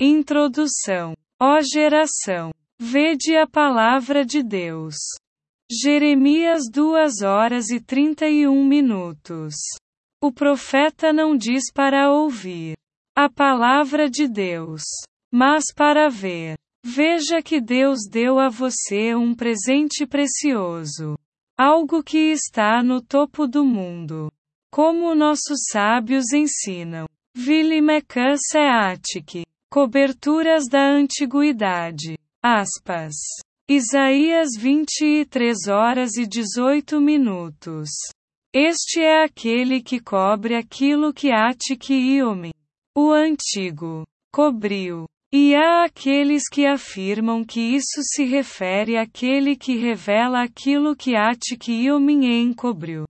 Introdução. Ó geração, vede a palavra de Deus. Jeremias 2 horas e 31 minutos. O profeta não diz para ouvir a palavra de Deus, mas para ver. Veja que Deus deu a você um presente precioso. Algo que está no topo do mundo. Como nossos sábios ensinam. Vili Mecan Seatic. Coberturas da Antiguidade. Aspas. Isaías 23 horas e 18 minutos. Este é aquele que cobre aquilo que Atik Iome, o antigo, cobriu. E há aqueles que afirmam que isso se refere àquele que revela aquilo que Atik Iome encobriu.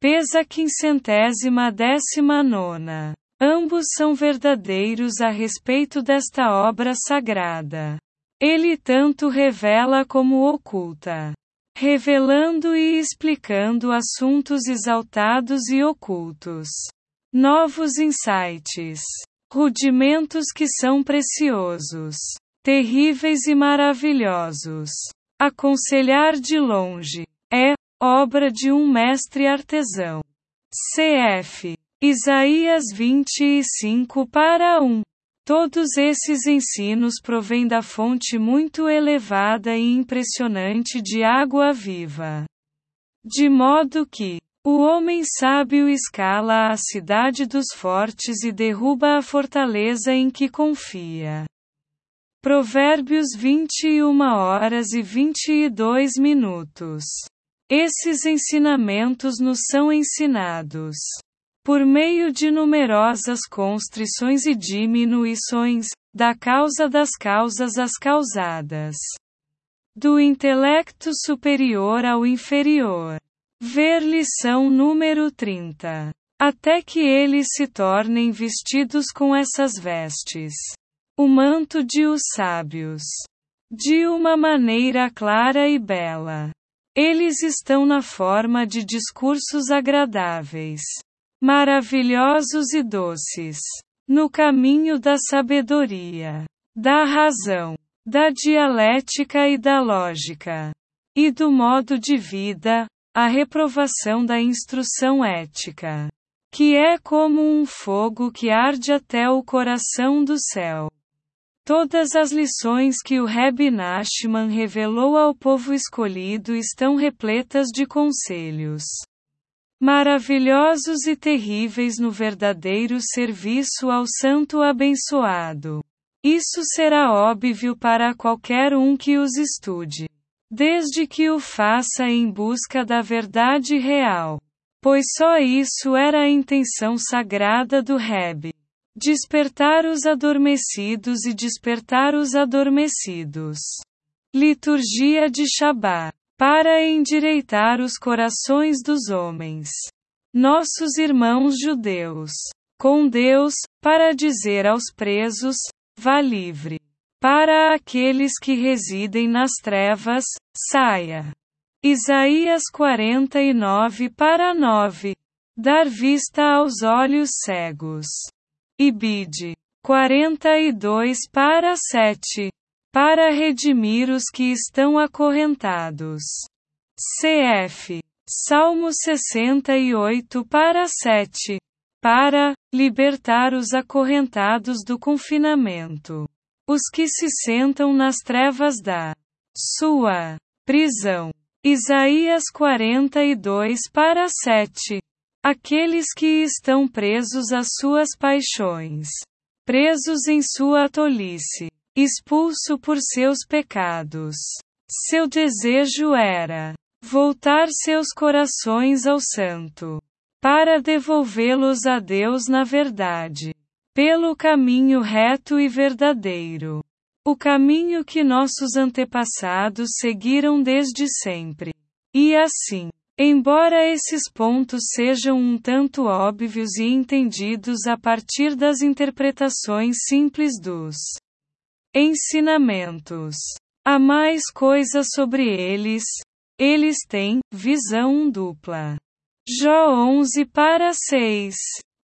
Pesa quinzentésima décima nona. Ambos são verdadeiros a respeito desta obra sagrada. Ele tanto revela como oculta, revelando e explicando assuntos exaltados e ocultos, novos insights, rudimentos que são preciosos, terríveis e maravilhosos. Aconselhar de longe é obra de um mestre artesão. Cf. Isaías 25 para 1. Todos esses ensinos provêm da fonte muito elevada e impressionante de água viva. De modo que, o homem sábio escala a cidade dos fortes e derruba a fortaleza em que confia. Provérbios 21 horas e 22 minutos. Esses ensinamentos nos são ensinados por meio de numerosas constrições e diminuições, da causa das causas às causadas, do intelecto superior ao inferior. Ver lição número 30. Até que eles se tornem vestidos com essas vestes. O manto de os sábios. De uma maneira clara e bela. Eles estão na forma de discursos agradáveis maravilhosos e doces. No caminho da sabedoria, da razão, da dialética e da lógica, e do modo de vida, a reprovação da instrução ética, que é como um fogo que arde até o coração do céu. Todas as lições que o Rebbe Nachman revelou ao povo escolhido estão repletas de conselhos maravilhosos e terríveis no verdadeiro serviço ao Santo abençoado. Isso será óbvio para qualquer um que os estude, desde que o faça em busca da verdade real. Pois só isso era a intenção sagrada do Reb. Despertar os adormecidos e despertar os adormecidos. Liturgia de Shabat para endireitar os corações dos homens. Nossos irmãos judeus, com Deus, para dizer aos presos: vá livre. Para aqueles que residem nas trevas, saia. Isaías 49 para 9. Dar vista aos olhos cegos. Ibide 42 para 7 para redimir os que estão acorrentados. Cf. Salmo 68 para 7. Para libertar os acorrentados do confinamento. Os que se sentam nas trevas da sua prisão. Isaías 42 para 7. Aqueles que estão presos às suas paixões. Presos em sua tolice expulso por seus pecados. Seu desejo era voltar seus corações ao Santo, para devolvê-los a Deus na verdade, pelo caminho reto e verdadeiro. O caminho que nossos antepassados seguiram desde sempre. E assim, embora esses pontos sejam um tanto óbvios e entendidos a partir das interpretações simples dos Ensinamentos. Há mais coisas sobre eles. Eles têm visão dupla. Jó 11 para 6.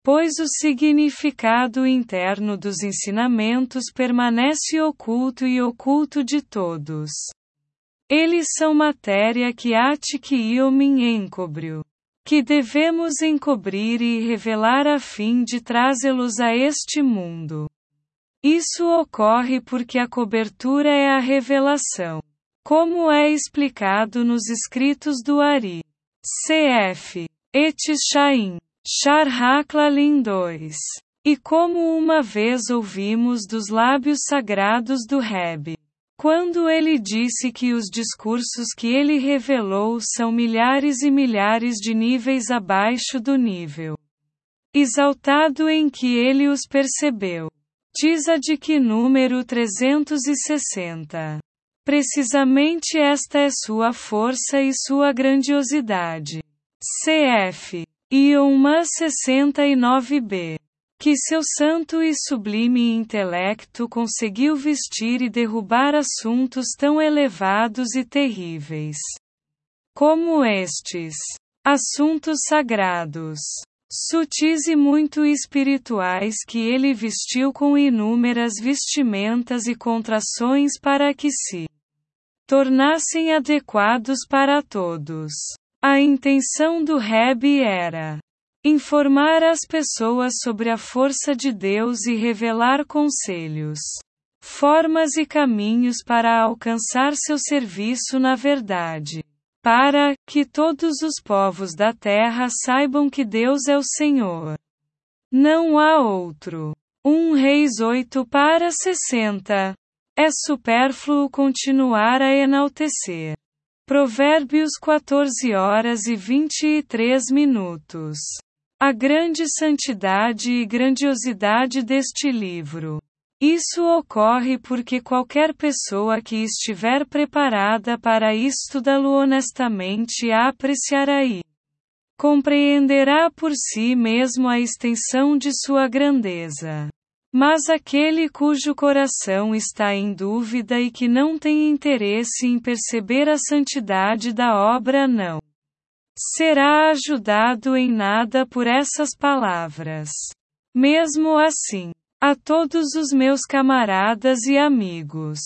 pois o significado interno dos ensinamentos permanece oculto e oculto de todos. Eles são matéria que que Iomin encobriu. Que devemos encobrir e revelar a fim de trazê-los a este mundo. Isso ocorre porque a cobertura é a revelação. Como é explicado nos escritos do Ari. Cf. Etishaim. Sharhaklalin 2. E como uma vez ouvimos dos lábios sagrados do Reb. Quando ele disse que os discursos que ele revelou são milhares e milhares de níveis abaixo do nível exaltado em que ele os percebeu. Tiza de que número 360. Precisamente esta é sua força e sua grandiosidade. Cf. Ioma 69b que seu santo e sublime intelecto conseguiu vestir e derrubar assuntos tão elevados e terríveis como estes. Assuntos sagrados, sutis e muito espirituais que ele vestiu com inúmeras vestimentas e contrações para que se tornassem adequados para todos. A intenção do Rebbe era Informar as pessoas sobre a força de Deus e revelar conselhos, formas e caminhos para alcançar seu serviço na verdade. Para que todos os povos da terra saibam que Deus é o Senhor. Não há outro. 1 Reis 8 para 60. É supérfluo continuar a enaltecer. Provérbios 14 horas e 23 minutos. A grande santidade e grandiosidade deste livro. Isso ocorre porque qualquer pessoa que estiver preparada para estudá-lo honestamente apreciará e compreenderá por si mesmo a extensão de sua grandeza. Mas aquele cujo coração está em dúvida e que não tem interesse em perceber a santidade da obra não será ajudado em nada por essas palavras. Mesmo assim, a todos os meus camaradas e amigos.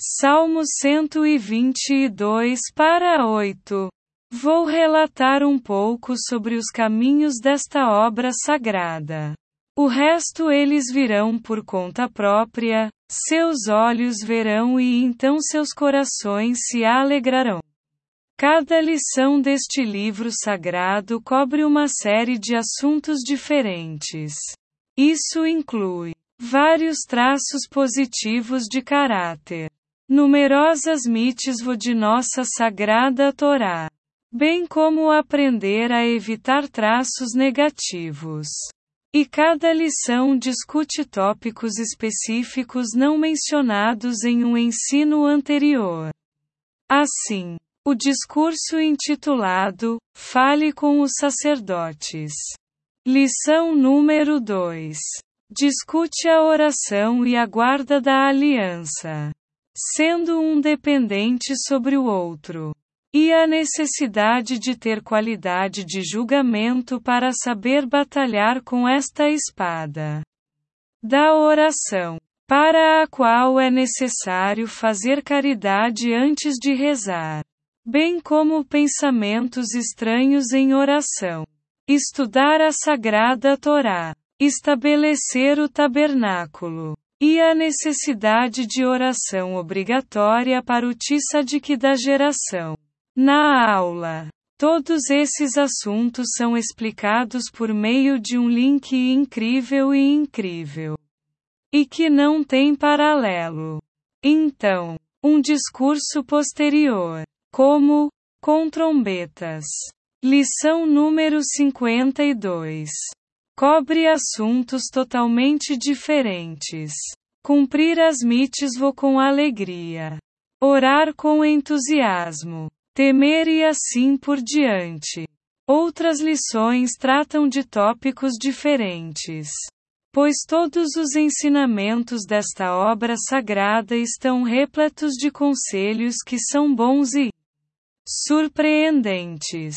Salmo 122 para 8. Vou relatar um pouco sobre os caminhos desta obra sagrada. O resto eles virão por conta própria, seus olhos verão e então seus corações se alegrarão. Cada lição deste livro sagrado cobre uma série de assuntos diferentes. Isso inclui vários traços positivos de caráter, numerosas mitzvot de nossa sagrada Torá, bem como aprender a evitar traços negativos. E cada lição discute tópicos específicos não mencionados em um ensino anterior. Assim, o discurso intitulado Fale com os sacerdotes. Lição número 2. Discute a oração e a guarda da aliança, sendo um dependente sobre o outro, e a necessidade de ter qualidade de julgamento para saber batalhar com esta espada da oração, para a qual é necessário fazer caridade antes de rezar bem como pensamentos estranhos em oração. Estudar a Sagrada Torá. Estabelecer o tabernáculo. E a necessidade de oração obrigatória para o Tissadik da geração. Na aula. Todos esses assuntos são explicados por meio de um link incrível e incrível. E que não tem paralelo. Então, um discurso posterior como com trombetas. Lição número 52. Cobre assuntos totalmente diferentes. Cumprir as mitzvot com alegria. Orar com entusiasmo. Temer e assim por diante. Outras lições tratam de tópicos diferentes. Pois todos os ensinamentos desta obra sagrada estão repletos de conselhos que são bons e surpreendentes.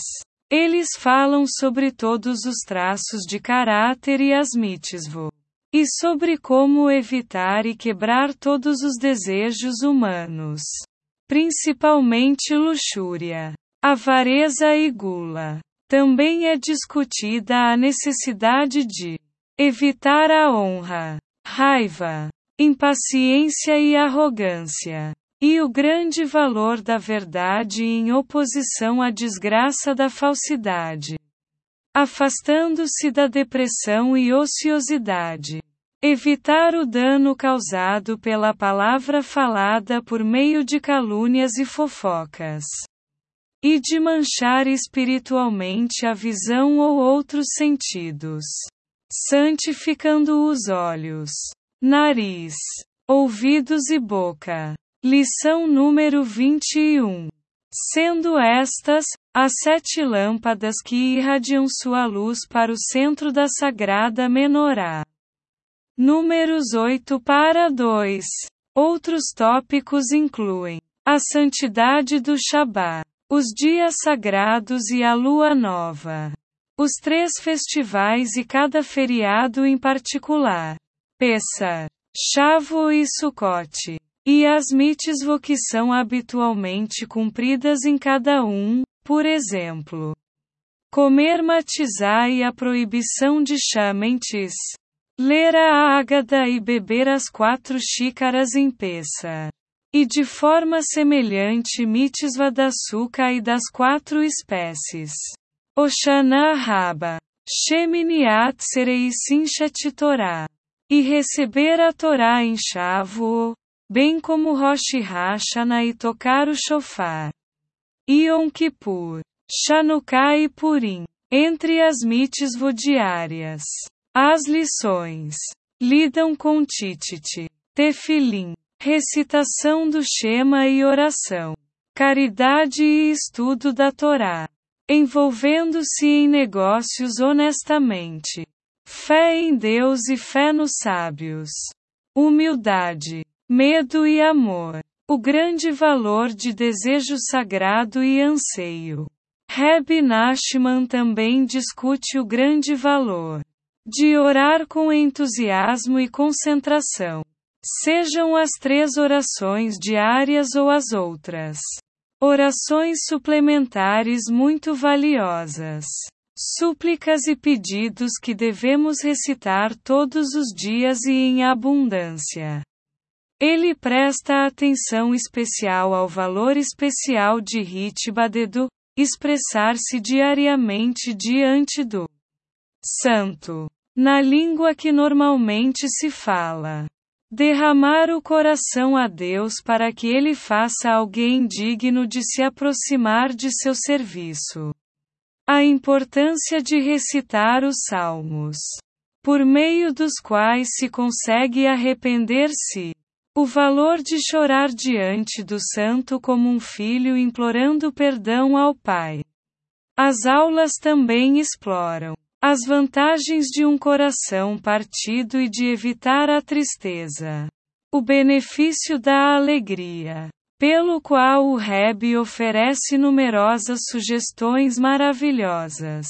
Eles falam sobre todos os traços de caráter e as mitzvot. E sobre como evitar e quebrar todos os desejos humanos. Principalmente luxúria, avareza e gula. Também é discutida a necessidade de evitar a honra, raiva, impaciência e arrogância. E o grande valor da verdade em oposição à desgraça da falsidade. Afastando-se da depressão e ociosidade. Evitar o dano causado pela palavra falada por meio de calúnias e fofocas. E de manchar espiritualmente a visão ou outros sentidos. Santificando os olhos, nariz, ouvidos e boca. Lição número 21. Sendo estas, as sete lâmpadas que irradiam sua luz para o centro da sagrada menorá. Números 8 para 2. Outros tópicos incluem a santidade do Shabá, os dias sagrados e a lua nova, os três festivais e cada feriado em particular, Pessah, Chavo e Sukkot. E as mitzvot que são habitualmente cumpridas em cada um, por exemplo, comer matizá e a proibição de chamentes, ler a ágada e beber as quatro xícaras em peça. E de forma semelhante mitzvah da açúcar e das quatro espécies. Oshana Raba. Sheminiat Serei Sinchat Torá. E receber a Torá em Shavuot, bem como Rosh Hashanah e tocar o shofar. Yom Kippur, Chanukah e Purim, entre as mitzvot diárias. As lições lidam com Tititi, Tefilim, recitação do Shema e oração, caridade e estudo da Torá, envolvendo-se em negócios honestamente, fé em Deus e fé nos sábios, humildade, medo e amor. O grande valor de desejo sagrado e anseio. Reb Nachman também discute o grande valor de orar com entusiasmo e concentração. Sejam as três orações diárias ou as outras. Orações suplementares muito valiosas. Súplicas e pedidos que devemos recitar todos os dias e em abundância. Ele presta atenção especial ao valor especial de Ritbadedu, expressar-se diariamente diante do santo, na língua que normalmente se fala. Derramar o coração a Deus para que ele faça alguém digno de se aproximar de seu serviço. A importância de recitar os salmos, por meio dos quais se consegue arrepender-se o valor de chorar diante do santo como um filho implorando perdão ao pai. As aulas também exploram as vantagens de um coração partido e de evitar a tristeza. O benefício da alegria, pelo qual o Reb oferece numerosas sugestões maravilhosas,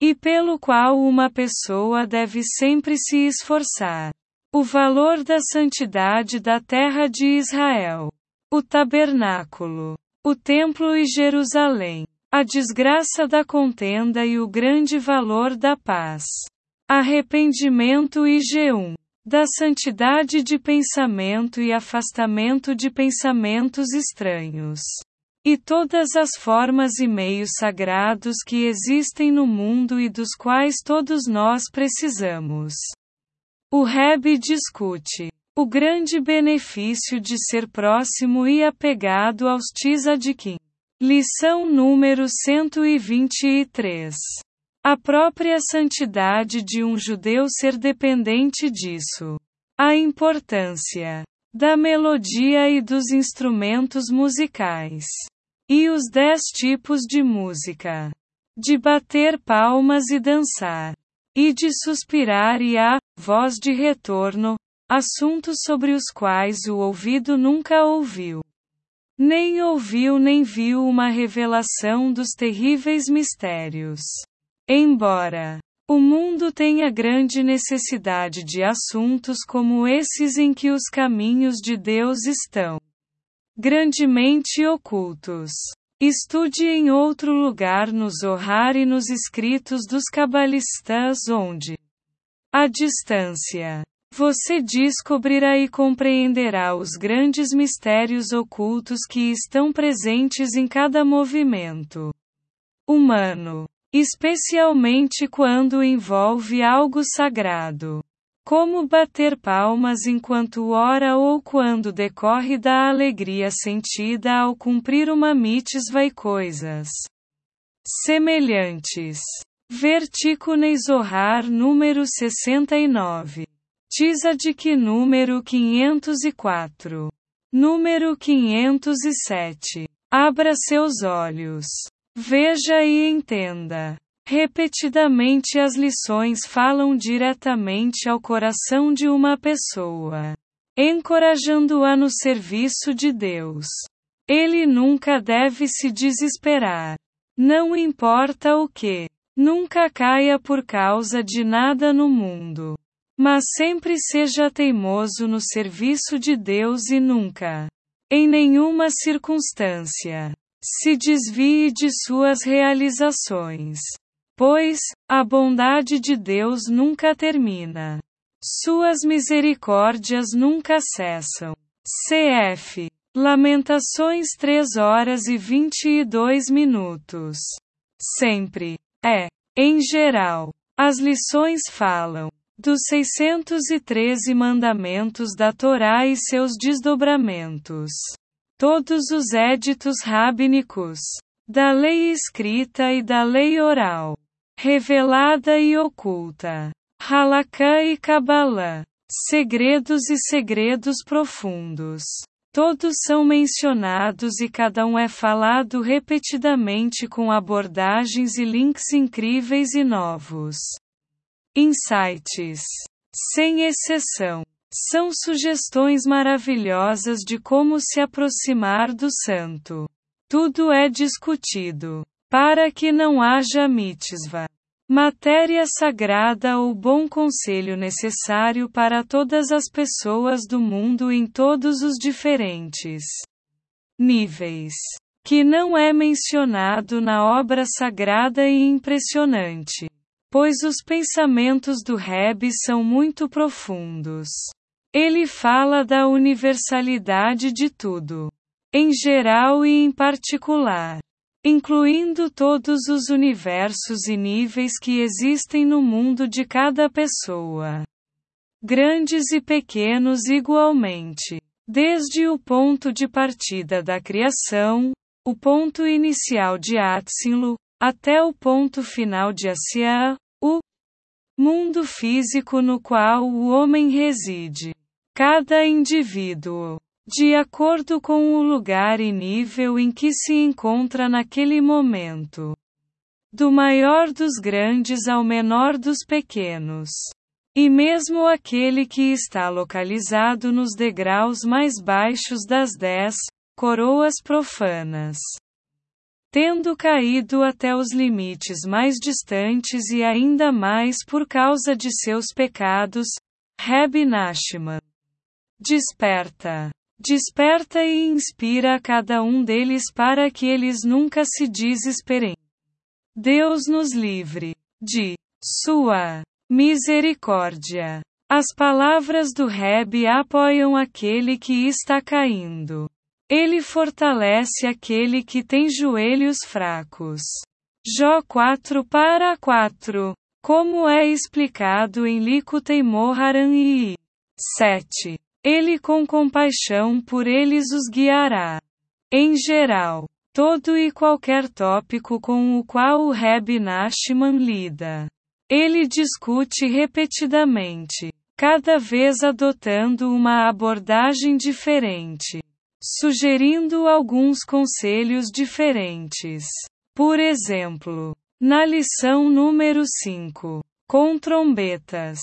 e pelo qual uma pessoa deve sempre se esforçar. O valor da santidade da terra de Israel. O tabernáculo. O templo e Jerusalém. A desgraça da contenda e o grande valor da paz. Arrependimento e jeum. Da santidade de pensamento e afastamento de pensamentos estranhos. E todas as formas e meios sagrados que existem no mundo e dos quais todos nós precisamos. O Reb discute o grande benefício de ser próximo e apegado aos tzadikim. Lição número 123. A própria santidade de um judeu ser dependente disso. A importância da melodia e dos instrumentos musicais. E os dez tipos de música. De bater palmas e dançar. E de suspirar e a voz de retorno, assuntos sobre os quais o ouvido nunca ouviu. nem ouviu nem viu uma revelação dos terríveis mistérios. Embora o mundo tenha grande necessidade de assuntos como esses em que os caminhos de Deus estão grandemente ocultos. Estude em outro lugar no Zohar e nos escritos dos cabalistas onde a distância você descobrirá e compreenderá os grandes mistérios ocultos que estão presentes em cada movimento humano, especialmente quando envolve algo sagrado. Como bater palmas enquanto ora ou quando decorre da alegria sentida ao cumprir uma mitzvah e coisas semelhantes. Vertico Zohar número 69 que número 504. Número 507. Abra seus olhos. Veja e entenda. Repetidamente as lições falam diretamente ao coração de uma pessoa, encorajando-a no serviço de Deus. Ele nunca deve se desesperar. Não importa o que. Nunca caia por causa de nada no mundo. Mas sempre seja teimoso no serviço de Deus e nunca, em nenhuma circunstância, se desvie de suas realizações. Pois, a bondade de Deus nunca termina. Suas misericórdias nunca cessam. CF. Lamentações 3 horas e 22 minutos. Sempre. É. Em geral, as lições falam dos 613 mandamentos da Torá e seus desdobramentos. Todos os éditos rabínicos, da lei escrita e da lei oral, revelada e oculta, Halakha e Kabbalah, segredos e segredos profundos. Todos são mencionados e cada um é falado repetidamente com abordagens e links incríveis e novos. Insights. Sem exceção. São sugestões maravilhosas de como se aproximar do santo. Tudo é discutido. Para que não haja mitzvah. Matéria sagrada ou bom conselho necessário para todas as pessoas do mundo em todos os diferentes níveis. Que não é mencionado na obra sagrada e impressionante pois os pensamentos do Rebbe são muito profundos. Ele fala da universalidade de tudo, em geral e em particular, incluindo todos os universos e níveis que existem no mundo de cada pessoa, grandes e pequenos igualmente, desde o ponto de partida da criação, o ponto inicial de Atsinlu, até o ponto final de Asiá, o mundo físico no qual o homem reside. Cada indivíduo, de acordo com o lugar e nível em que se encontra naquele momento, do maior dos grandes ao menor dos pequenos. E mesmo aquele que está localizado nos degraus mais baixos das dez coroas profanas tendo caído até os limites mais distantes e ainda mais por causa de seus pecados, Reb Nachman desperta. Desperta e inspira cada um deles para que eles nunca se desesperem. Deus nos livre de sua misericórdia. As palavras do Reb apoiam aquele que está caindo. Ele fortalece aquele que tem joelhos fracos. Jó 4 para 4. Como é explicado em Likutei Moharan e 7. Ele com compaixão por eles os guiará. Em geral, todo e qualquer tópico com o qual o Reb Nachman lida. Ele discute repetidamente, cada vez adotando uma abordagem diferente sugerindo alguns conselhos diferentes. Por exemplo, na lição número 5, com trombetas,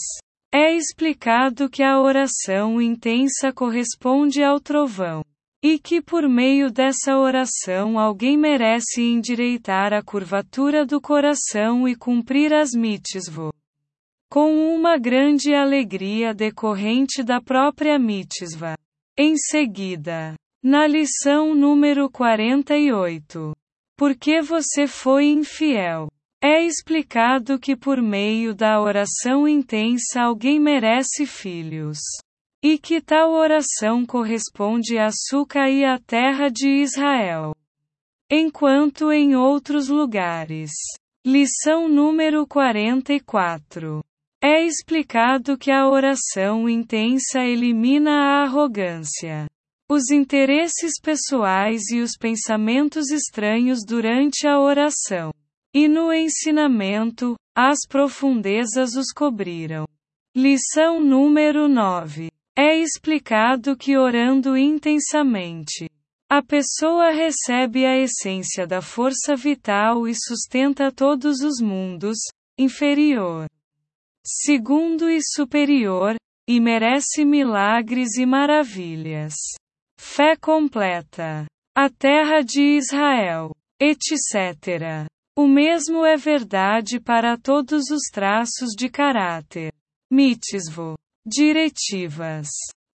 é explicado que a oração intensa corresponde ao trovão. E que por meio dessa oração alguém merece endireitar a curvatura do coração e cumprir as mitzvot. Com uma grande alegria decorrente da própria mitzvah. Em seguida, na lição número 48. Por que você foi infiel? É explicado que por meio da oração intensa alguém merece filhos. E que tal oração corresponde a Suca e à terra de Israel. Enquanto em outros lugares. Lição número 44. É explicado que a oração intensa elimina a arrogância, os interesses pessoais e os pensamentos estranhos durante a oração. E no ensinamento, as profundezas os cobriram. Lição número 9. É explicado que orando intensamente, a pessoa recebe a essência da força vital e sustenta todos os mundos, inferior, segundo e superior, e merece milagres e maravilhas. Fé completa. A terra de Israel, etc. O mesmo é verdade para todos os traços de caráter. Mitzvot. Diretivas.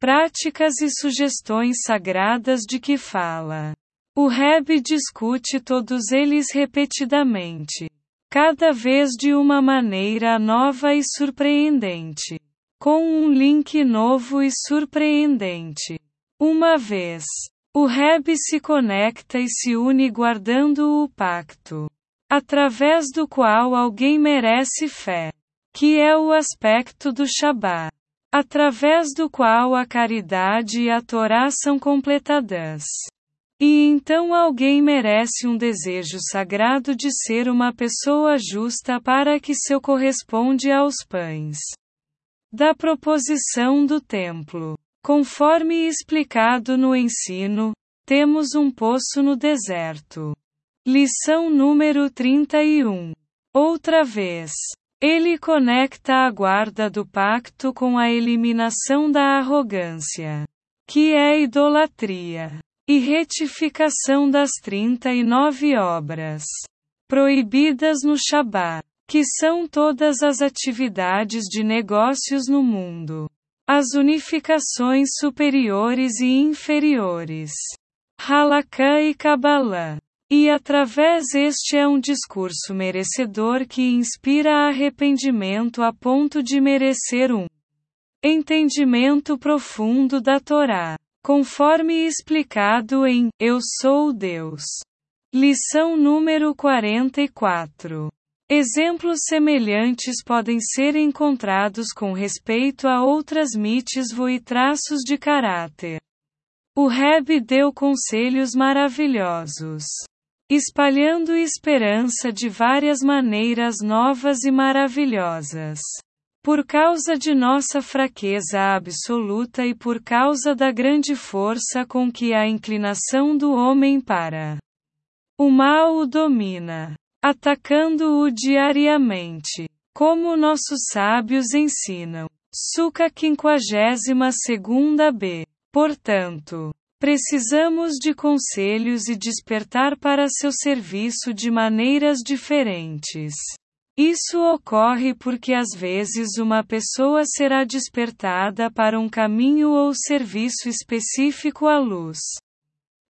Práticas e sugestões sagradas de que fala. O Rebbe discute todos eles repetidamente. Cada vez de uma maneira nova e surpreendente. Com um link novo e surpreendente. Uma vez. O Rebbe se conecta e se une guardando o pacto através do qual alguém merece fé, que é o aspecto do Shabat, através do qual a caridade e a Torá são completadas. E então alguém merece um desejo sagrado de ser uma pessoa justa para que seu corresponde aos pães. Da proposição do templo. Conforme explicado no ensino, temos um poço no deserto. Lição número 31. Outra vez. Ele conecta a guarda do pacto com a eliminação da arrogância, que é idolatria, e retificação das 39 obras proibidas no Shabat, que são todas as atividades de negócios no mundo, as unificações superiores e inferiores, Halakha e Kabbalah. E através este é um discurso merecedor que inspira arrependimento a ponto de merecer um entendimento profundo da Torá, conforme explicado em Eu sou Deus. Lição número 44. Exemplos semelhantes podem ser encontrados com respeito a outras mitzvot e traços de caráter. O Rebbe deu conselhos maravilhosos espalhando esperança de várias maneiras novas e maravilhosas. Por causa de nossa fraqueza absoluta e por causa da grande força com que a inclinação do homem para o mal o domina, atacando-o diariamente, como nossos sábios ensinam. Suca 52 B. Portanto, Precisamos de conselhos e despertar para seu serviço de maneiras diferentes. Isso ocorre porque às vezes uma pessoa será despertada para um caminho ou serviço específico à luz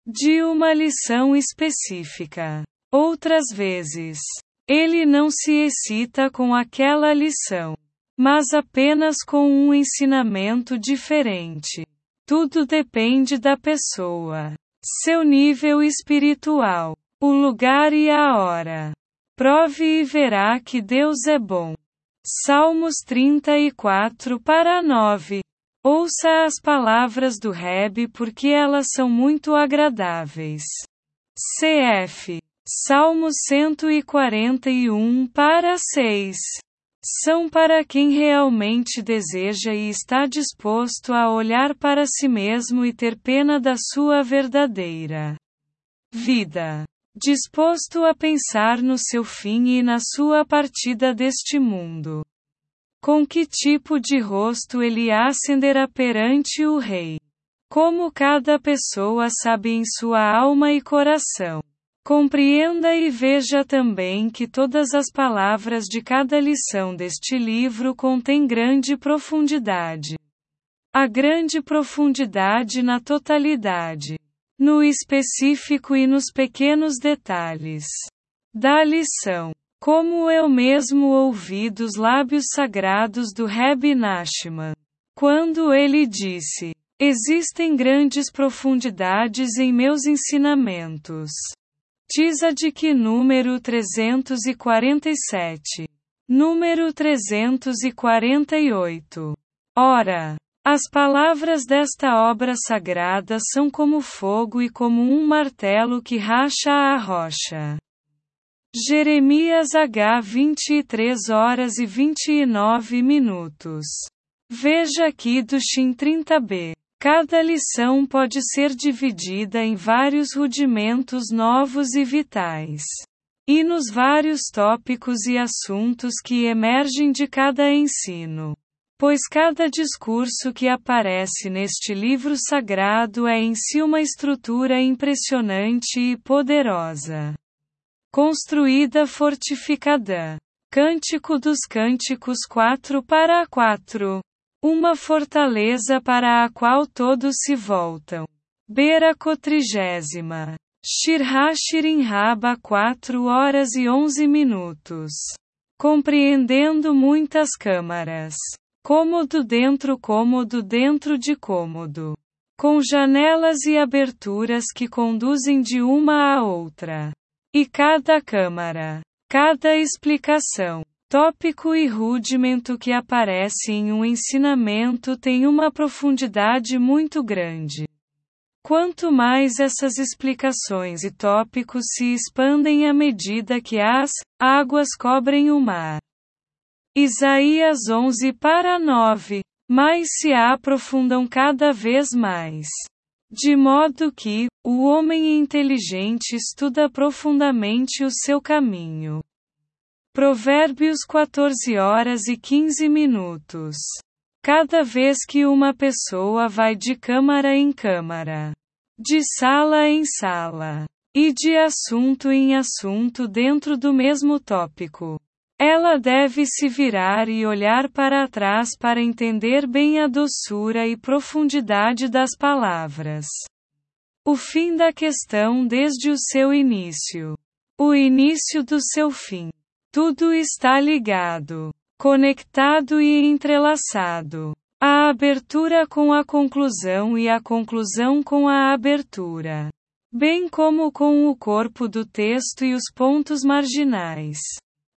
de uma lição específica. Outras vezes, ele não se excita com aquela lição, mas apenas com um ensinamento diferente. Tudo depende da pessoa, seu nível espiritual, o lugar e a hora. Prove e verá que Deus é bom. Salmos 34 para 9. Ouça as palavras do Reb porque elas são muito agradáveis. CF. Salmo 141 para 6 são para quem realmente deseja e está disposto a olhar para si mesmo e ter pena da sua verdadeira vida. Disposto a pensar no seu fim e na sua partida deste mundo. Com que tipo de rosto ele ascenderá perante o Rei? Como cada pessoa sabe em sua alma e coração. Compreenda e veja também que todas as palavras de cada lição deste livro contêm grande profundidade. A grande profundidade na totalidade, no específico e nos pequenos detalhes da lição. Como eu mesmo ouvi dos lábios sagrados do Rebbe Nachman, quando ele disse: Existem grandes profundidades em meus ensinamentos. Que número 347. Número 348. Ora, as palavras desta obra sagrada são como fogo e como um martelo que racha a rocha. Jeremias H 23 horas e 29 minutos. Veja aqui do Shin 30b. Cada lição pode ser dividida em vários rudimentos novos e vitais. E nos vários tópicos e assuntos que emergem de cada ensino. Pois cada discurso que aparece neste livro sagrado é em si uma estrutura impressionante e poderosa. Construída fortificada. Cântico dos Cânticos 4 para 4. Uma fortaleza para a qual todos se voltam. Beira cotrigésima. Shirhashirin Raba 4 horas e 11 minutos. Compreendendo muitas câmaras. Cômodo dentro cômodo dentro de cômodo. Com janelas e aberturas que conduzem de uma a outra. E cada câmara. Cada explicação tópico e rudimento que aparece em um ensinamento tem uma profundidade muito grande. Quanto mais essas explicações e tópicos se expandem à medida que as águas cobrem o mar. Isaías 11 para 9. Mais se aprofundam cada vez mais. De modo que, o homem inteligente estuda profundamente o seu caminho. Provérbios 14 horas e 15 minutos. Cada vez que uma pessoa vai de câmara em câmara, de sala em sala, e de assunto em assunto dentro do mesmo tópico, ela deve se virar e olhar para trás para entender bem a doçura e profundidade das palavras. O fim da questão desde o seu início. O início do seu fim. Tudo está ligado, conectado e entrelaçado. A abertura com a conclusão e a conclusão com a abertura. Bem como com o corpo do texto e os pontos marginais.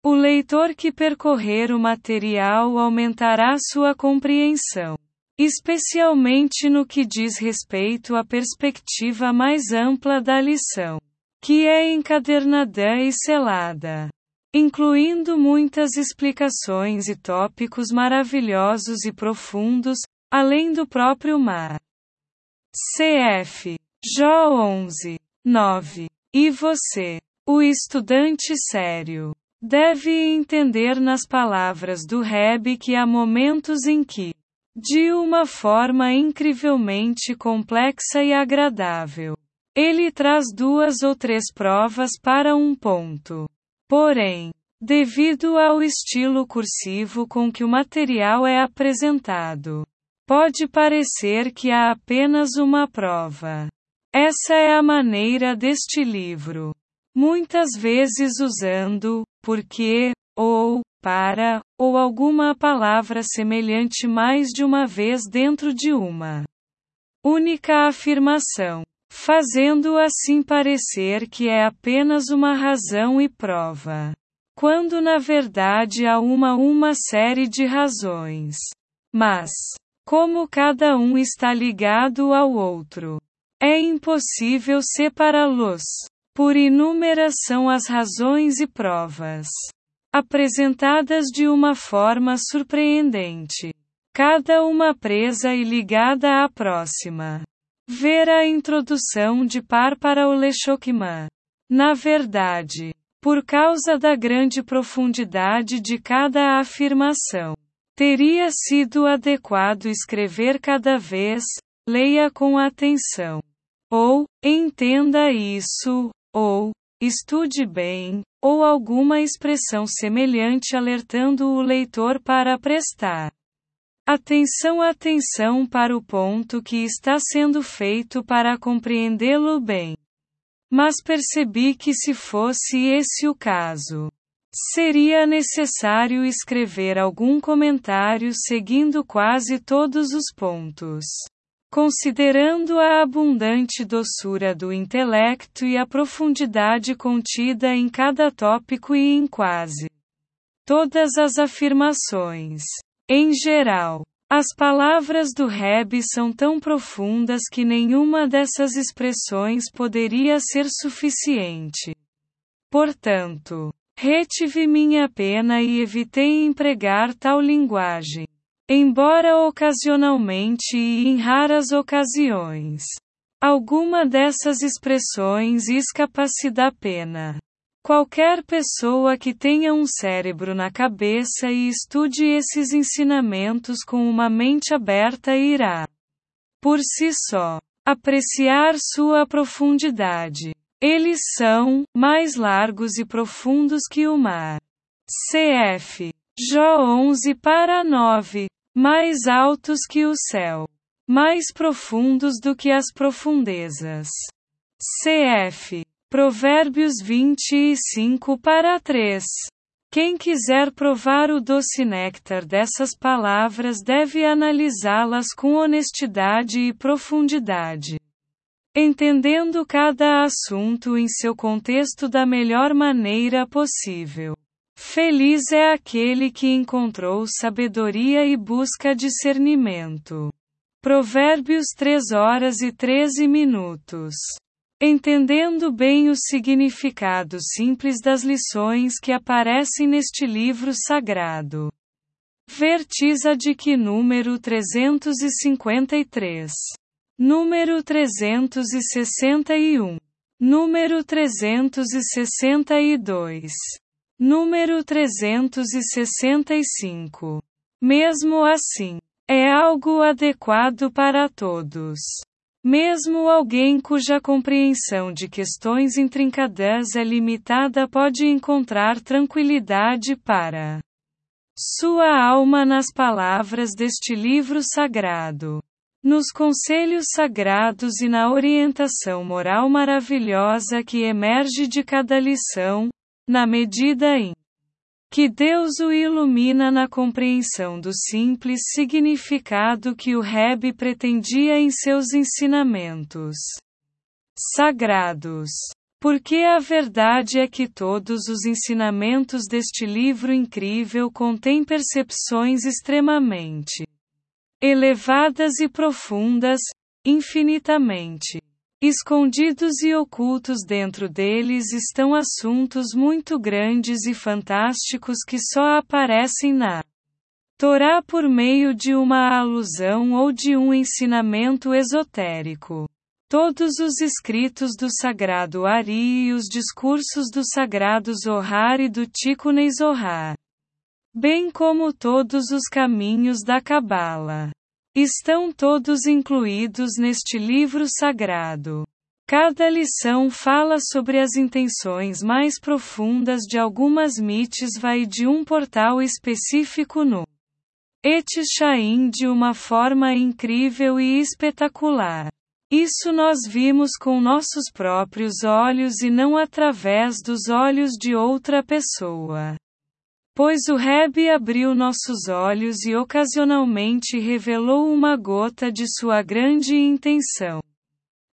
O leitor que percorrer o material aumentará sua compreensão, especialmente no que diz respeito à perspectiva mais ampla da lição, que é encadernada e selada incluindo muitas explicações e tópicos maravilhosos e profundos, além do próprio mar. CF. Jó 11. 9. E você, o estudante sério, deve entender nas palavras do Reb que há momentos em que, de uma forma incrivelmente complexa e agradável, ele traz duas ou três provas para um ponto. Porém, devido ao estilo cursivo com que o material é apresentado, pode parecer que há apenas uma prova. Essa é a maneira deste livro. Muitas vezes usando, porque, ou, para, ou alguma palavra semelhante mais de uma vez dentro de uma única afirmação fazendo assim parecer que é apenas uma razão e prova. Quando na verdade há uma uma série de razões. Mas, como cada um está ligado ao outro, é impossível separá-los. Por inúmeras são as razões e provas, apresentadas de uma forma surpreendente, cada uma presa e ligada à próxima. Ver a introdução de par para o Lechokman. Na verdade, por causa da grande profundidade de cada afirmação, teria sido adequado escrever cada vez leia com atenção. Ou, entenda isso, ou, estude bem, ou alguma expressão semelhante alertando o leitor para prestar atenção atenção para o ponto que está sendo feito para compreendê-lo bem. Mas percebi que se fosse esse o caso, seria necessário escrever algum comentário seguindo quase todos os pontos. Considerando a abundante doçura do intelecto e a profundidade contida em cada tópico e em quase todas as afirmações. Em geral, as palavras do Reb são tão profundas que nenhuma dessas expressões poderia ser suficiente. Portanto, retive minha pena e evitei empregar tal linguagem. Embora ocasionalmente e em raras ocasiões, alguma dessas expressões escapa-se da pena. Qualquer pessoa que tenha um cérebro na cabeça e estude esses ensinamentos com uma mente aberta irá, por si só, apreciar sua profundidade. Eles são mais largos e profundos que o mar. Cf. Jó 11 para 9 mais altos que o céu, mais profundos do que as profundezas. Cf. Provérbios 25 para 3. Quem quiser provar o doce néctar dessas palavras deve analisá-las com honestidade e profundidade. Entendendo cada assunto em seu contexto da melhor maneira possível. Feliz é aquele que encontrou sabedoria e busca discernimento. Provérbios 3 horas e 13 minutos. Entendendo bem o significado simples das lições que aparecem neste livro sagrado. Vertiza de que número 353. Número 361. Número 362. Número 365. Mesmo assim, é algo adequado para todos. Mesmo alguém cuja compreensão de questões intrincadas é limitada pode encontrar tranquilidade para sua alma nas palavras deste livro sagrado. Nos conselhos sagrados e na orientação moral maravilhosa que emerge de cada lição, na medida em que Deus o ilumina na compreensão do simples significado que o Reb pretendia em seus ensinamentos sagrados. Porque a verdade é que todos os ensinamentos deste livro incrível contêm percepções extremamente elevadas e profundas, infinitamente Escondidos e ocultos dentro deles estão assuntos muito grandes e fantásticos que só aparecem na Torá por meio de uma alusão ou de um ensinamento esotérico. Todos os escritos do Sagrado Ari e os discursos do Sagrado Zohar e do Tikkun Zohar, bem como todos os caminhos da Cabala Estão todos incluídos neste livro sagrado. Cada lição fala sobre as intenções mais profundas de algumas mitzvah e de um portal específico no Etishaim de uma forma incrível e espetacular. Isso nós vimos com nossos próprios olhos e não através dos olhos de outra pessoa. Pois o Reb abriu nossos olhos e ocasionalmente revelou uma gota de sua grande intenção.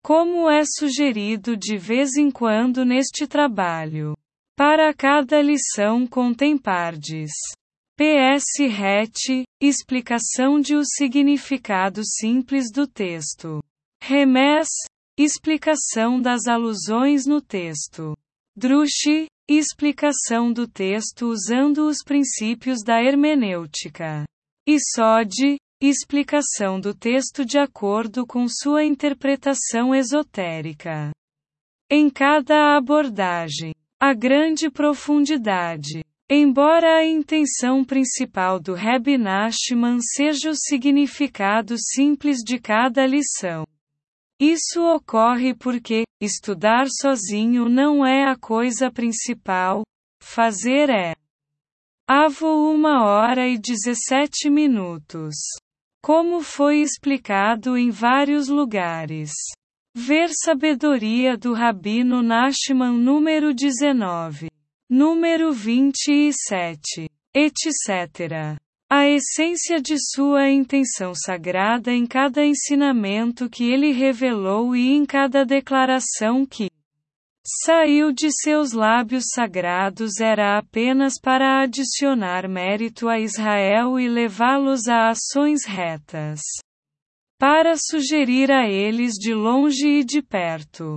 Como é sugerido de vez em quando neste trabalho. Para cada lição contempardes. PS RET, explicação de o significado simples do texto. Remes, explicação das alusões no texto. Drushi, Explicação do texto usando os princípios da hermenêutica. Isode, explicação do texto de acordo com sua interpretação esotérica. Em cada abordagem, a grande profundidade Embora a intenção principal do Reb Nachman seja o significado simples de cada lição. Isso ocorre porque, estudar sozinho não é a coisa principal, fazer é. Avo uma hora e 17 minutos. Como foi explicado em vários lugares. Ver Sabedoria do Rabino Nachman número 19. Número 27. Etc. A essência de sua intenção sagrada em cada ensinamento que ele revelou e em cada declaração que saiu de seus lábios sagrados era apenas para adicionar mérito a Israel e levá-los a ações retas. Para sugerir a eles de longe e de perto.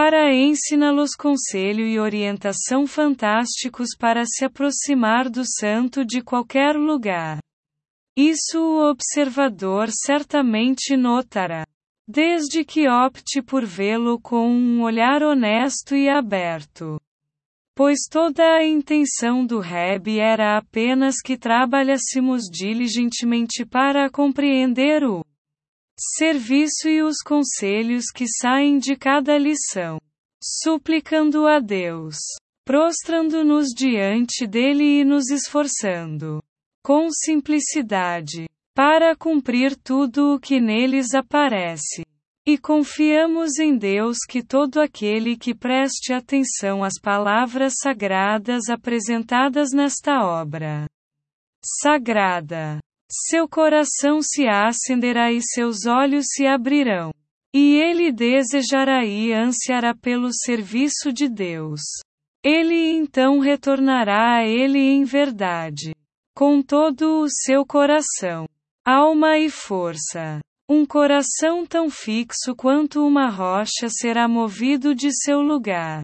Para ensiná-los conselho e orientação fantásticos para se aproximar do santo de qualquer lugar. Isso o observador certamente notará desde que opte por vê-lo com um olhar honesto e aberto. Pois toda a intenção do Reb era apenas que trabalhássemos diligentemente para compreender o serviço e os conselhos que saem de cada lição, suplicando a Deus, prostrando-nos diante dele e nos esforçando, com simplicidade, para cumprir tudo o que neles aparece. E confiamos em Deus que todo aquele que preste atenção às palavras sagradas apresentadas nesta obra sagrada, seu coração se acenderá e seus olhos se abrirão. E ele desejará e ansiará pelo serviço de Deus. Ele então retornará a ele em verdade, com todo o seu coração alma e força. Um coração tão fixo quanto uma rocha será movido de seu lugar.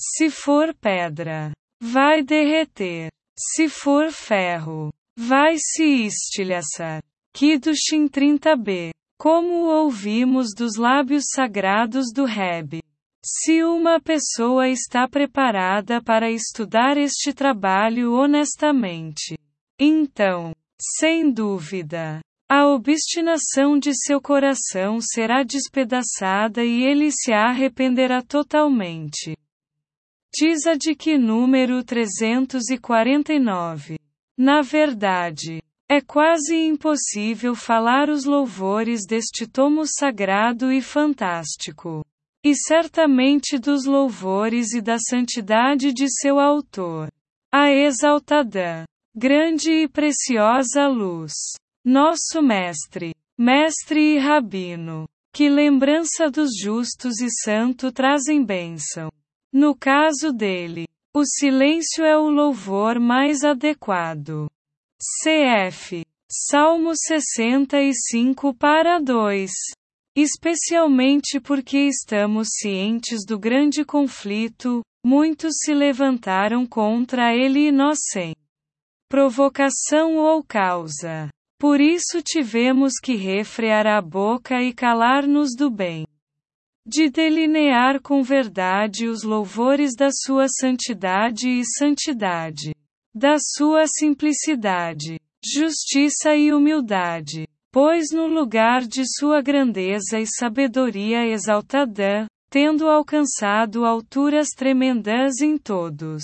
Se for pedra, vai derreter. Se for ferro, vai se estilhaçar. Kiddushin 30b. Como ouvimos dos lábios sagrados do Reb. Se uma pessoa está preparada para estudar este trabalho honestamente, então, sem dúvida. A obstinação de seu coração será despedaçada e ele se arrependerá totalmente. Diz a de que número 349. Na verdade, é quase impossível falar os louvores deste tomo sagrado e fantástico. E certamente dos louvores e da santidade de seu autor. A exaltada grande e preciosa luz. Nosso Mestre, Mestre e Rabino, que lembrança dos justos e santo trazem bênção. No caso dele, o silêncio é o louvor mais adequado. CF. Salmo 65 para 2. Especialmente porque estamos cientes do grande conflito, muitos se levantaram contra ele e sem provocação ou causa. Por isso tivemos que refrear a boca e calar-nos do bem. De delinear com verdade os louvores da sua santidade e santidade, da sua simplicidade, justiça e humildade. Pois no lugar de sua grandeza e sabedoria exaltada, tendo alcançado alturas tremendas em todos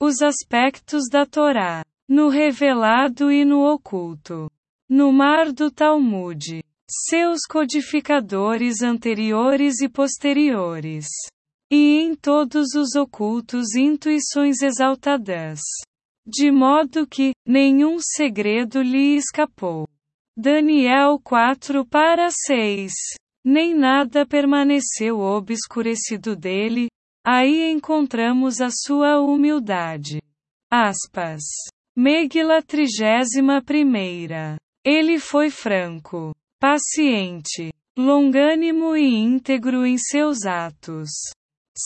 os aspectos da Torá, no revelado e no oculto, no mar do Talmud, seus codificadores anteriores e posteriores, e em todos os ocultos intuições exaltadas, de modo que nenhum segredo lhe escapou. Daniel 4 para 6. Nem nada permaneceu obscurecido dele, Aí encontramos a sua humildade. Aspas. Megila 31. Ele foi franco, paciente, longânimo e íntegro em seus atos,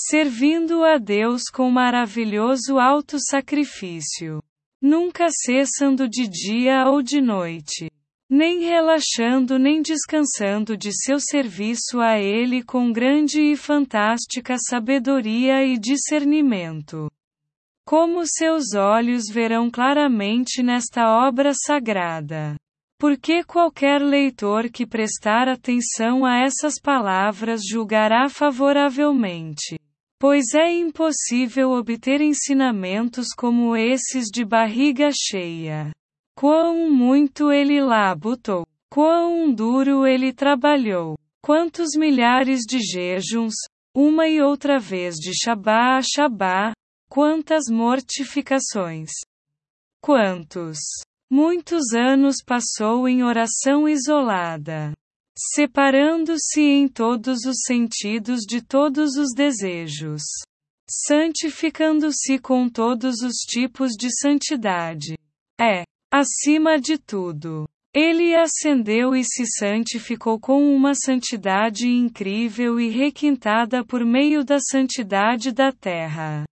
servindo a Deus com maravilhoso alto sacrifício, nunca cessando de dia ou de noite nem relaxando nem descansando de seu serviço a Ele com grande e fantástica sabedoria e discernimento. Como seus olhos verão claramente nesta obra sagrada. Porque qualquer leitor que prestar atenção a essas palavras julgará favoravelmente. Pois é impossível obter ensinamentos como esses de barriga cheia. Quão muito ele labutou, quão duro ele trabalhou, quantos milhares de jejuns, uma e outra vez de Shabá a Shabá, quantas mortificações. Quantos muitos anos passou em oração isolada, separando-se em todos os sentidos de todos os desejos, santificando-se com todos os tipos de santidade. É, acima de tudo, ele ascendeu e se santificou com uma santidade incrível e requintada por meio da santidade da terra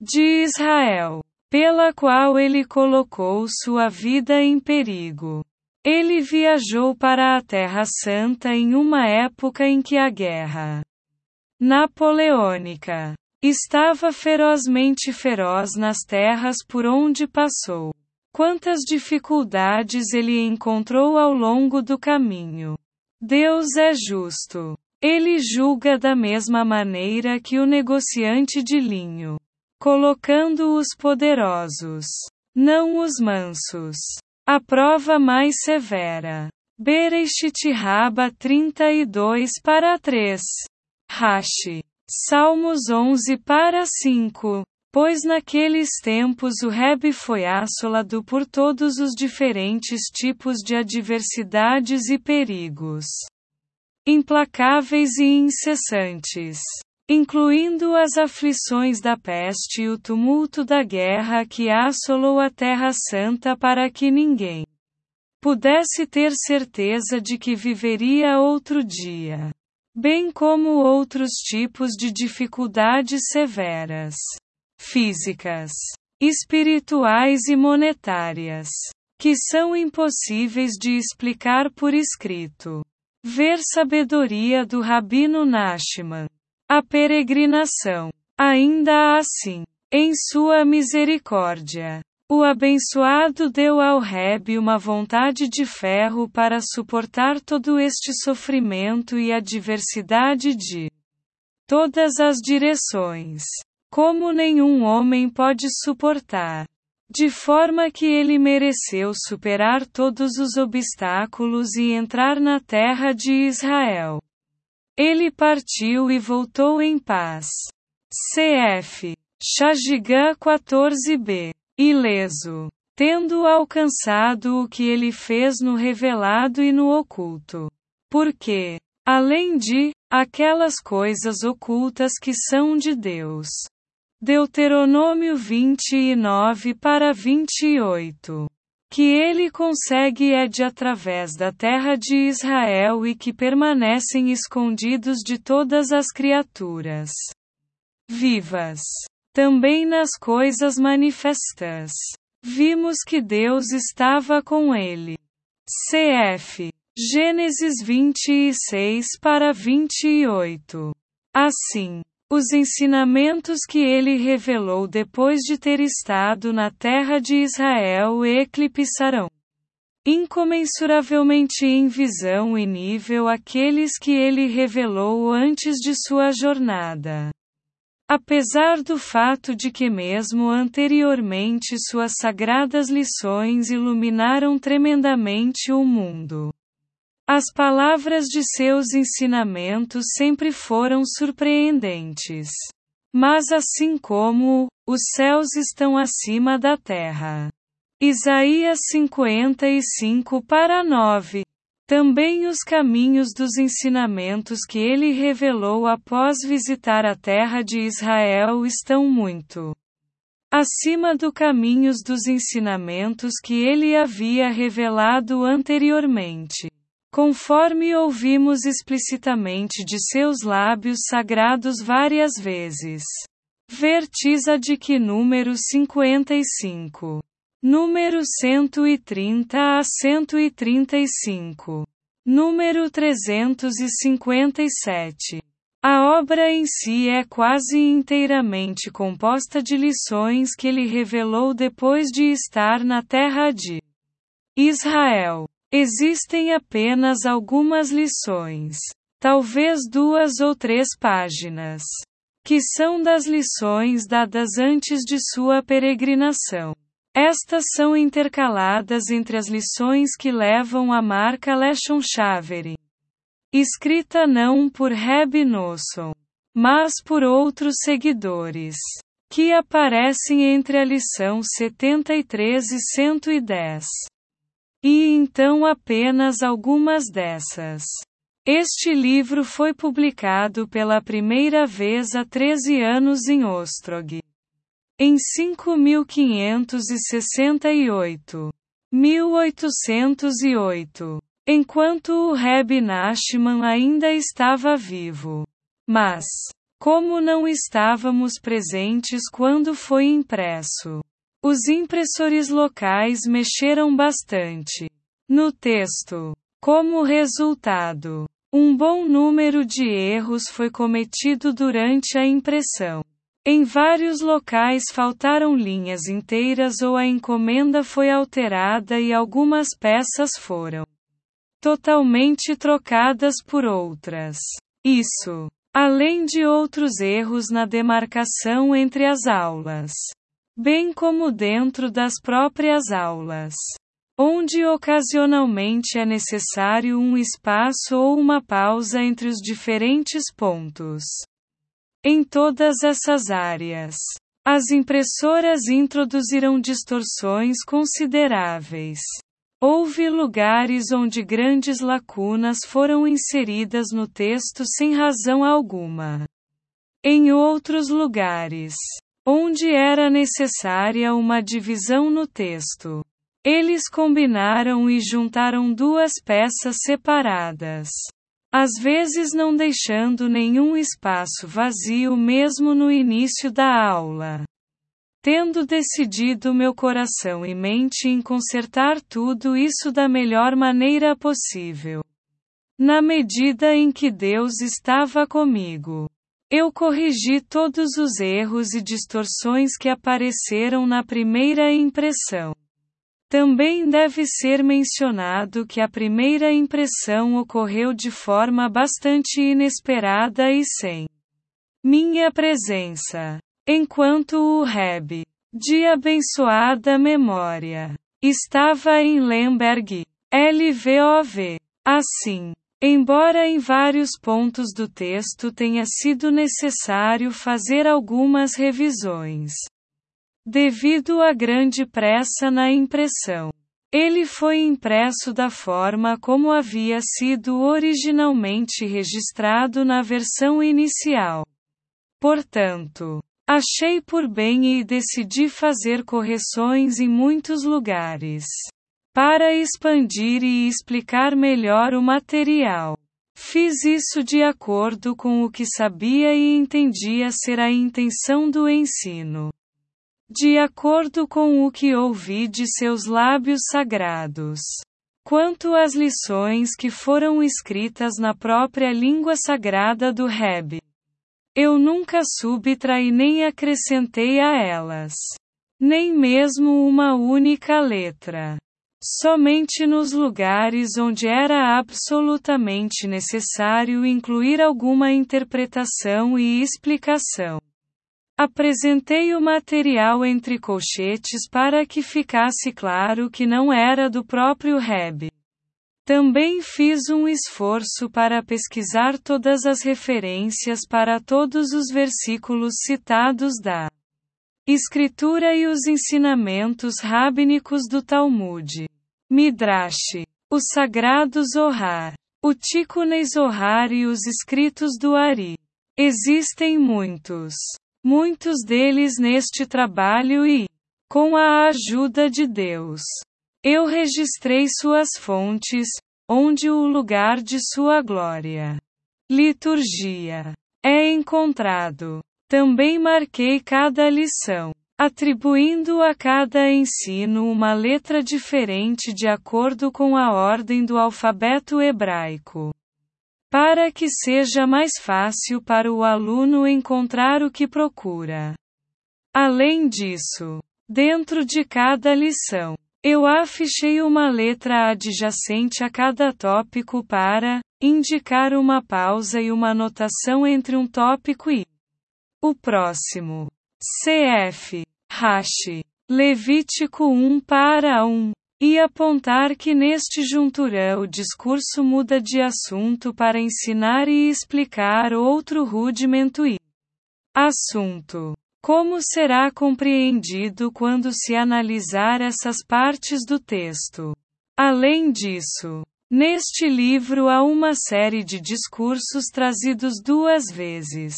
de Israel, pela qual ele colocou sua vida em perigo. Ele viajou para a Terra Santa em uma época em que a guerra napoleônica estava ferozmente feroz nas terras por onde passou. Quantas dificuldades ele encontrou ao longo do caminho. Deus é justo. Ele julga da mesma maneira que o negociante de linho, colocando os poderosos, não os mansos. A prova mais severa. Bereshit Raba 32 para 3. Rashi. Salmos 11 para 5. Pois naqueles tempos o Rebbe foi assolado por todos os diferentes tipos de adversidades e perigos. Implacáveis e incessantes. Incluindo as aflições da peste e o tumulto da guerra que assolou a Terra Santa para que ninguém pudesse ter certeza de que viveria outro dia. Bem como outros tipos de dificuldades severas físicas, espirituais e monetárias, que são impossíveis de explicar por escrito. Ver sabedoria do Rabino Nashman. A peregrinação. Ainda assim, em sua misericórdia, o abençoado deu ao Reb uma vontade de ferro para suportar todo este sofrimento e adversidade de todas as direções como nenhum homem pode suportar. De forma que ele mereceu superar todos os obstáculos e entrar na terra de Israel. Ele partiu e voltou em paz. Cf. Shagigã 14b. Ileso. Tendo alcançado o que ele fez no revelado e no oculto. Porque, além de, aquelas coisas ocultas que são de Deus Deuteronômio 29 para 28. Que ele consegue é de através da terra de Israel e que permanecem escondidos de todas as criaturas vivas. Também nas coisas manifestas. Vimos que Deus estava com ele. Cf. Gênesis 26 para 28. Assim, os ensinamentos que ele revelou depois de ter estado na terra de Israel eclipsarão incomensuravelmente em visão e nível aqueles que ele revelou antes de sua jornada. Apesar do fato de que, mesmo anteriormente, suas sagradas lições iluminaram tremendamente o mundo. As palavras de seus ensinamentos sempre foram surpreendentes. Mas assim como os céus estão acima da terra. Isaías 55 para 9. Também os caminhos dos ensinamentos que ele revelou após visitar a terra de Israel estão muito acima do caminhos dos ensinamentos que ele havia revelado anteriormente conforme ouvimos explicitamente de seus lábios sagrados várias vezes. Vertiza de que número 55. Número 130 a 135. Número 357. A obra em si é quase inteiramente composta de lições que ele revelou depois de estar na terra de Israel. Existem apenas algumas lições, talvez duas ou três páginas, que são das lições dadas antes de sua peregrinação. Estas são intercaladas entre as lições que levam a marca Leshon Chaveri, escrita não por Reb Nosson, mas por outros seguidores, que aparecem entre a lição 73 e 110. E então apenas algumas dessas. Este livro foi publicado pela primeira vez há 13 anos em Ostrog. Em 5568. 1808. Enquanto o Reb Nachman ainda estava vivo. Mas, como não estávamos presentes quando foi impresso, os impressores locais mexeram bastante no texto. Como resultado, um bom número de erros foi cometido durante a impressão. Em vários locais faltaram linhas inteiras ou a encomenda foi alterada e algumas peças foram totalmente trocadas por outras. Isso, além de outros erros na demarcação entre as aulas bem como dentro das próprias aulas, onde ocasionalmente é necessário um espaço ou uma pausa entre os diferentes pontos. Em todas essas áreas, as impressoras introduziram distorções consideráveis. Houve lugares onde grandes lacunas foram inseridas no texto sem razão alguma. Em outros lugares, onde era necessária uma divisão no texto. Eles combinaram e juntaram duas peças separadas. Às vezes não deixando nenhum espaço vazio mesmo no início da aula. Tendo decidido meu coração e mente em consertar tudo isso da melhor maneira possível. Na medida em que Deus estava comigo. Eu corrigi todos os erros e distorções que apareceram na primeira impressão. Também deve ser mencionado que a primeira impressão ocorreu de forma bastante inesperada e sem minha presença. Enquanto o Reb, de abençoada memória, estava em Lemberg, LVOV. Assim, Embora em vários pontos do texto tenha sido necessário fazer algumas revisões, devido à grande pressa na impressão, ele foi impresso da forma como havia sido originalmente registrado na versão inicial. Portanto, achei por bem e decidi fazer correções em muitos lugares para expandir e explicar melhor o material. Fiz isso de acordo com o que sabia e entendia ser a intenção do ensino. De acordo com o que ouvi de seus lábios sagrados. Quanto às lições que foram escritas na própria língua sagrada do Reb, eu nunca subtraí nem acrescentei a elas, nem mesmo uma única letra. Somente nos lugares onde era absolutamente necessário incluir alguma interpretação e explicação. Apresentei o material entre colchetes para que ficasse claro que não era do próprio Reb. Também fiz um esforço para pesquisar todas as referências para todos os versículos citados da Escritura e os ensinamentos rábnicos do Talmud. Midrash. O sagrado Zohar. O Tikkun Zohar e os escritos do Ari. Existem muitos. Muitos deles neste trabalho e, com a ajuda de Deus, eu registrei suas fontes, onde o lugar de sua glória, liturgia, é encontrado. Também marquei cada lição atribuindo a cada ensino uma letra diferente de acordo com a ordem do alfabeto hebraico. para que seja mais fácil para o aluno encontrar o que procura. Além disso, dentro de cada lição, eu afichei uma letra adjacente a cada tópico para indicar uma pausa e uma anotação entre um tópico e o próximo. CF. Hash. Levítico 1 para 1. E apontar que neste juntura o discurso muda de assunto para ensinar e explicar outro rudimento e assunto. Como será compreendido quando se analisar essas partes do texto? Além disso, neste livro há uma série de discursos trazidos duas vezes: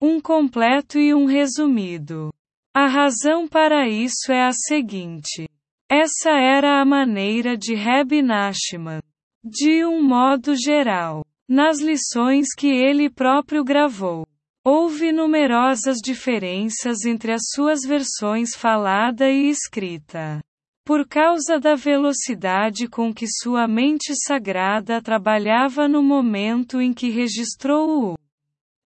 um completo e um resumido. A razão para isso é a seguinte. Essa era a maneira de Reb Nachman. De um modo geral, nas lições que ele próprio gravou, houve numerosas diferenças entre as suas versões falada e escrita. Por causa da velocidade com que sua mente sagrada trabalhava no momento em que registrou o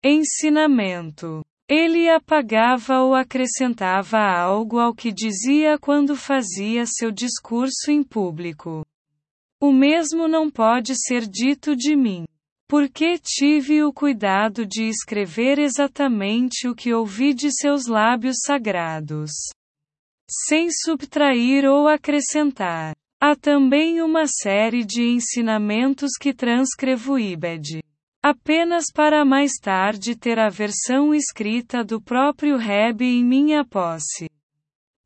ensinamento. Ele apagava ou acrescentava algo ao que dizia quando fazia seu discurso em público. O mesmo não pode ser dito de mim. Porque tive o cuidado de escrever exatamente o que ouvi de seus lábios sagrados. Sem subtrair ou acrescentar. Há também uma série de ensinamentos que transcrevo Ibed. Apenas para mais tarde ter a versão escrita do próprio Reb em minha posse.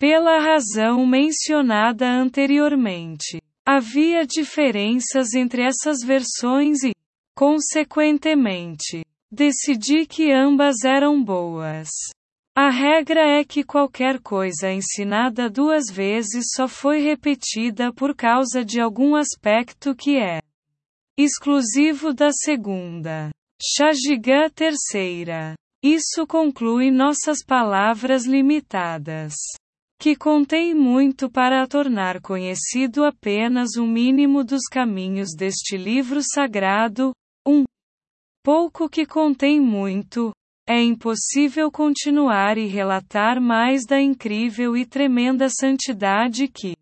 Pela razão mencionada anteriormente, havia diferenças entre essas versões e, consequentemente, decidi que ambas eram boas. A regra é que qualquer coisa ensinada duas vezes só foi repetida por causa de algum aspecto que é exclusivo da segunda. Shajigã terceira. Isso conclui nossas palavras limitadas. Que contém muito para tornar conhecido apenas o mínimo dos caminhos deste livro sagrado, um pouco que contém muito, é impossível continuar e relatar mais da incrível e tremenda santidade que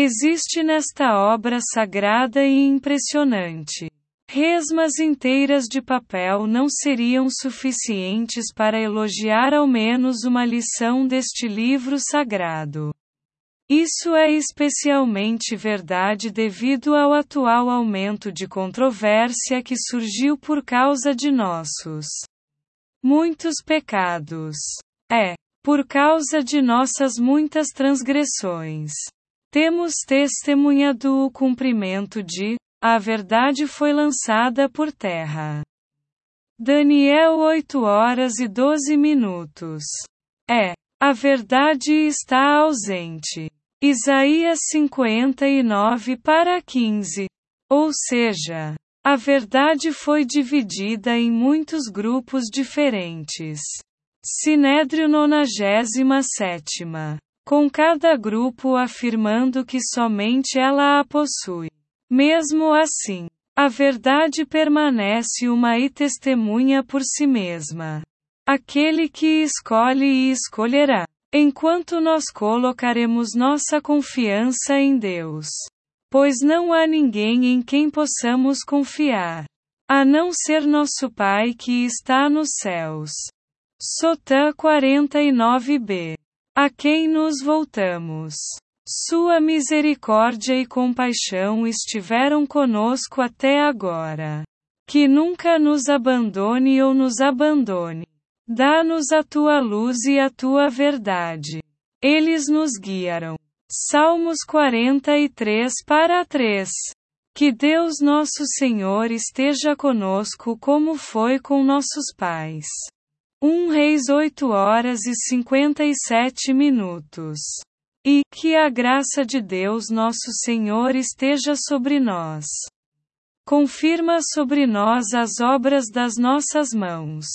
Existe nesta obra sagrada e impressionante. Resmas inteiras de papel não seriam suficientes para elogiar ao menos uma lição deste livro sagrado. Isso é especialmente verdade devido ao atual aumento de controvérsia que surgiu por causa de nossos muitos pecados. É, por causa de nossas muitas transgressões. Temos testemunha do cumprimento de a verdade foi lançada por terra. Daniel 8 horas e 12 minutos. É, a verdade está ausente. Isaías 59 para 15. Ou seja, a verdade foi dividida em muitos grupos diferentes. Sinédrio 97 com cada grupo afirmando que somente ela a possui. Mesmo assim, a verdade permanece uma e testemunha por si mesma. Aquele que escolhe e escolherá. Enquanto nós colocaremos nossa confiança em Deus. Pois não há ninguém em quem possamos confiar. A não ser nosso Pai que está nos céus. Sotã 49b a quem nos voltamos. Sua misericórdia e compaixão estiveram conosco até agora. Que nunca nos abandone ou nos abandone. Dá-nos a tua luz e a tua verdade. Eles nos guiaram. Salmos 43 para 3. Que Deus nosso Senhor esteja conosco como foi com nossos pais. 1 Reis 8 horas e 57 minutos. E que a graça de Deus nosso Senhor esteja sobre nós. Confirma sobre nós as obras das nossas mãos.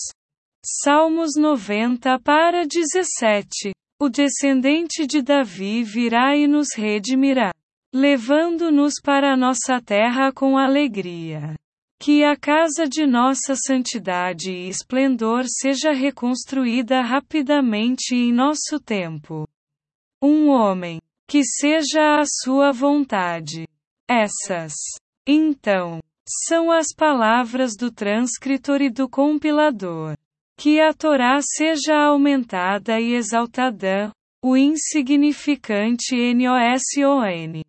Salmos 90 para 17. O descendente de Davi virá e nos redimirá, levando-nos para a nossa terra com alegria. Que a casa de nossa santidade e esplendor seja reconstruída rapidamente em nosso tempo. Um homem. Que seja a sua vontade. Essas. Então. São as palavras do transcritor e do compilador. Que a Torá seja aumentada e exaltada, o insignificante N-O-S-O-N.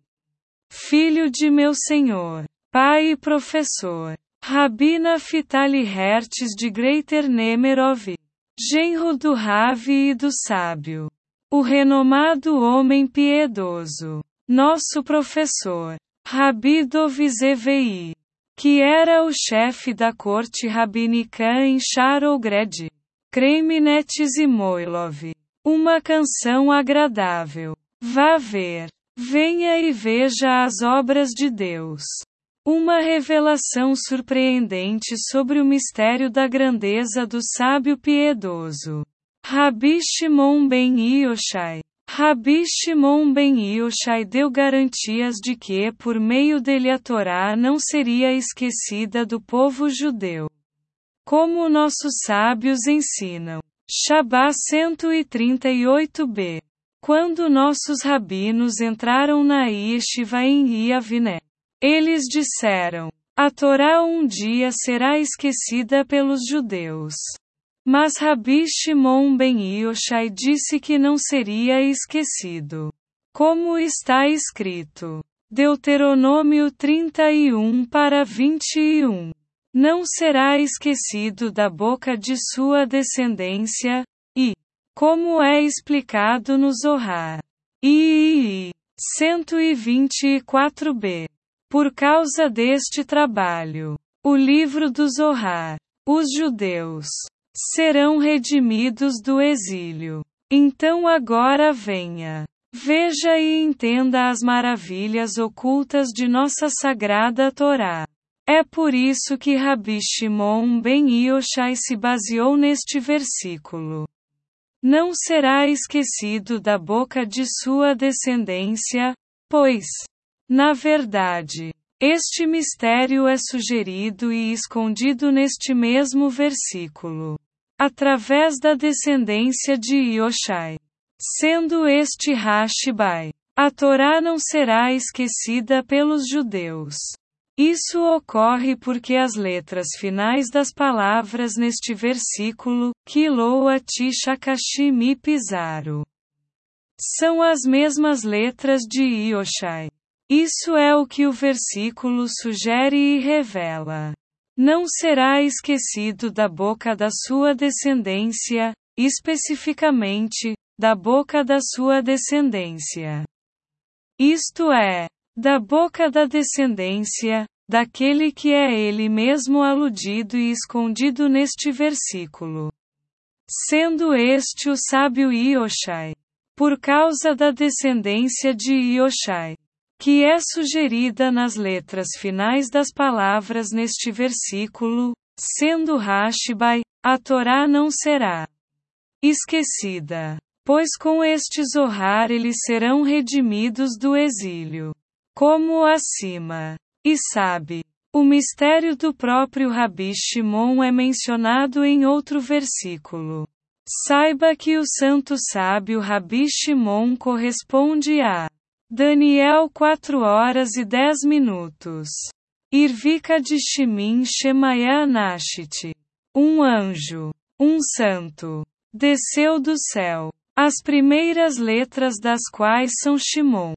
Filho de meu Senhor, Pai e Professor, Rabina Fitali Hertz de Greater Nemerov, genro do Ravi e do Sábio, o renomado homem piedoso, nosso professor, Rabi Dovizevei, que era o chefe da corte rabínica em Charogred, Kreminetes e Moilov. Uma canção agradável. Vá ver. Venha e veja as obras de Deus. Uma revelação surpreendente sobre o mistério da grandeza do sábio piedoso. Rabi Shimon ben Yoshai. Rabi Shimon ben Yoshai deu garantias de que, por meio dele a Torá não seria esquecida do povo judeu. Como nossos sábios ensinam. Shabá 138b. Quando nossos rabinos entraram na Yeshiva em Yaviné, eles disseram: A Torá um dia será esquecida pelos judeus. Mas Rabi Shimon ben Yoshai disse que não seria esquecido. Como está escrito. Deuteronômio 31 para 21. Não será esquecido da boca de sua descendência, e, como é explicado no Zohar. II 124b. Por causa deste trabalho, o livro do Zohar, os judeus serão redimidos do exílio. Então agora venha. Veja e entenda as maravilhas ocultas de nossa sagrada Torá. É por isso que Rabi Shimon ben Yoshai se baseou neste versículo. Não será esquecido da boca de sua descendência, pois, na verdade, este mistério é sugerido e escondido neste mesmo versículo através da descendência de Yoshai. Sendo este Hashibai, a Torá não será esquecida pelos judeus. Isso ocorre porque as letras finais das palavras neste versículo, Kiloa Tishakashimi Pizaro, são as mesmas letras de Yoshai. Isso é o que o versículo sugere e revela não será esquecido da boca da sua descendência, especificamente, da boca da sua descendência. Isto é, da boca da descendência, daquele que é ele mesmo aludido e escondido neste versículo. Sendo este o sábio Ioshai. Por causa da descendência de Ioshai que é sugerida nas letras finais das palavras neste versículo, sendo Hashibai, a Torá não será esquecida. Pois com este Zohar eles serão redimidos do exílio. Como acima. E sabe, o mistério do próprio Rabi Shimon é mencionado em outro versículo. Saiba que o santo sábio Rabi Shimon corresponde a Daniel 4 horas e 10 minutos. Irvika de Shimin Shemaya Nashit. Um anjo. Um santo. Desceu do céu. As primeiras letras das quais são Shimon.